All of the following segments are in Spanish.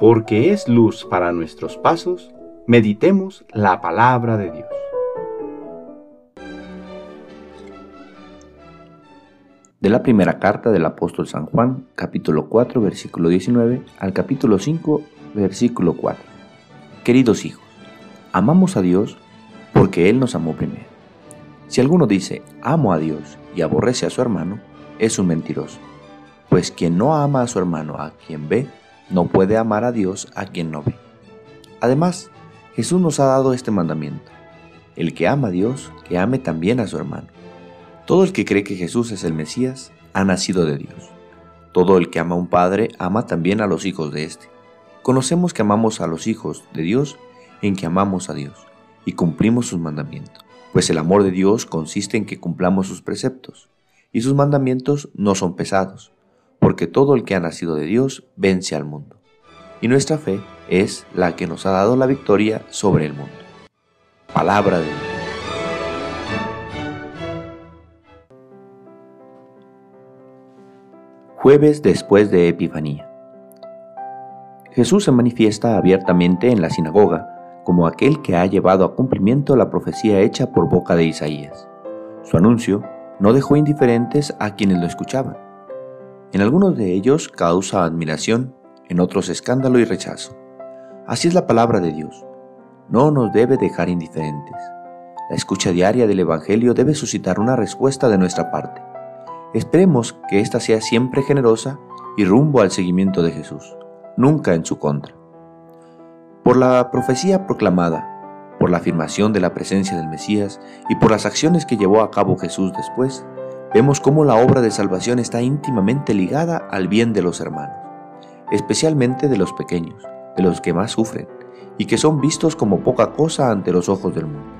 porque es luz para nuestros pasos, meditemos la palabra de Dios. De la primera carta del apóstol San Juan, capítulo 4, versículo 19, al capítulo 5, versículo 4. Queridos hijos, amamos a Dios porque Él nos amó primero. Si alguno dice, amo a Dios y aborrece a su hermano, es un mentiroso. Pues quien no ama a su hermano a quien ve, no puede amar a Dios a quien no ve. Además, Jesús nos ha dado este mandamiento. El que ama a Dios, que ame también a su hermano. Todo el que cree que Jesús es el Mesías, ha nacido de Dios. Todo el que ama a un padre, ama también a los hijos de éste. Conocemos que amamos a los hijos de Dios en que amamos a Dios y cumplimos sus mandamientos. Pues el amor de Dios consiste en que cumplamos sus preceptos, y sus mandamientos no son pesados, porque todo el que ha nacido de Dios vence al mundo. Y nuestra fe es la que nos ha dado la victoria sobre el mundo. Palabra de Dios. Jueves después de Epifanía. Jesús se manifiesta abiertamente en la sinagoga como aquel que ha llevado a cumplimiento la profecía hecha por boca de Isaías. Su anuncio no dejó indiferentes a quienes lo escuchaban en algunos de ellos causa admiración, en otros escándalo y rechazo. Así es la palabra de Dios. No nos debe dejar indiferentes. La escucha diaria del Evangelio debe suscitar una respuesta de nuestra parte. Esperemos que ésta sea siempre generosa y rumbo al seguimiento de Jesús, nunca en su contra. Por la profecía proclamada, por la afirmación de la presencia del Mesías y por las acciones que llevó a cabo Jesús después, vemos cómo la obra de salvación está íntimamente ligada al bien de los hermanos, especialmente de los pequeños, de los que más sufren y que son vistos como poca cosa ante los ojos del mundo.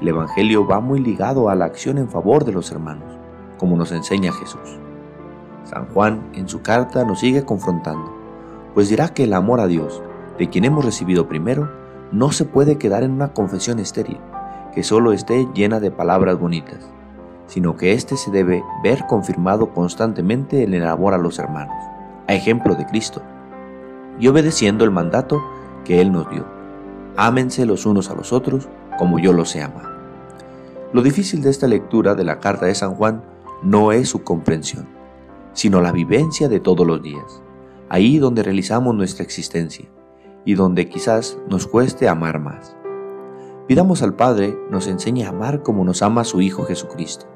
El Evangelio va muy ligado a la acción en favor de los hermanos, como nos enseña Jesús. San Juan en su carta nos sigue confrontando, pues dirá que el amor a Dios, de quien hemos recibido primero, no se puede quedar en una confesión estéril, que solo esté llena de palabras bonitas sino que éste se debe ver confirmado constantemente en el amor a los hermanos, a ejemplo de Cristo, y obedeciendo el mandato que Él nos dio. Ámense los unos a los otros como yo los he amado. Lo difícil de esta lectura de la carta de San Juan no es su comprensión, sino la vivencia de todos los días, ahí donde realizamos nuestra existencia y donde quizás nos cueste amar más. Pidamos al Padre nos enseñe a amar como nos ama su Hijo Jesucristo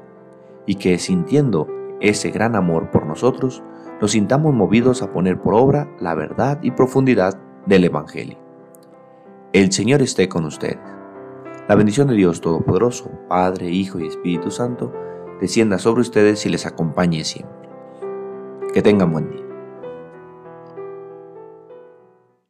y que sintiendo ese gran amor por nosotros, nos sintamos movidos a poner por obra la verdad y profundidad del Evangelio. El Señor esté con ustedes. La bendición de Dios Todopoderoso, Padre, Hijo y Espíritu Santo, descienda sobre ustedes y les acompañe siempre. Que tengan buen día.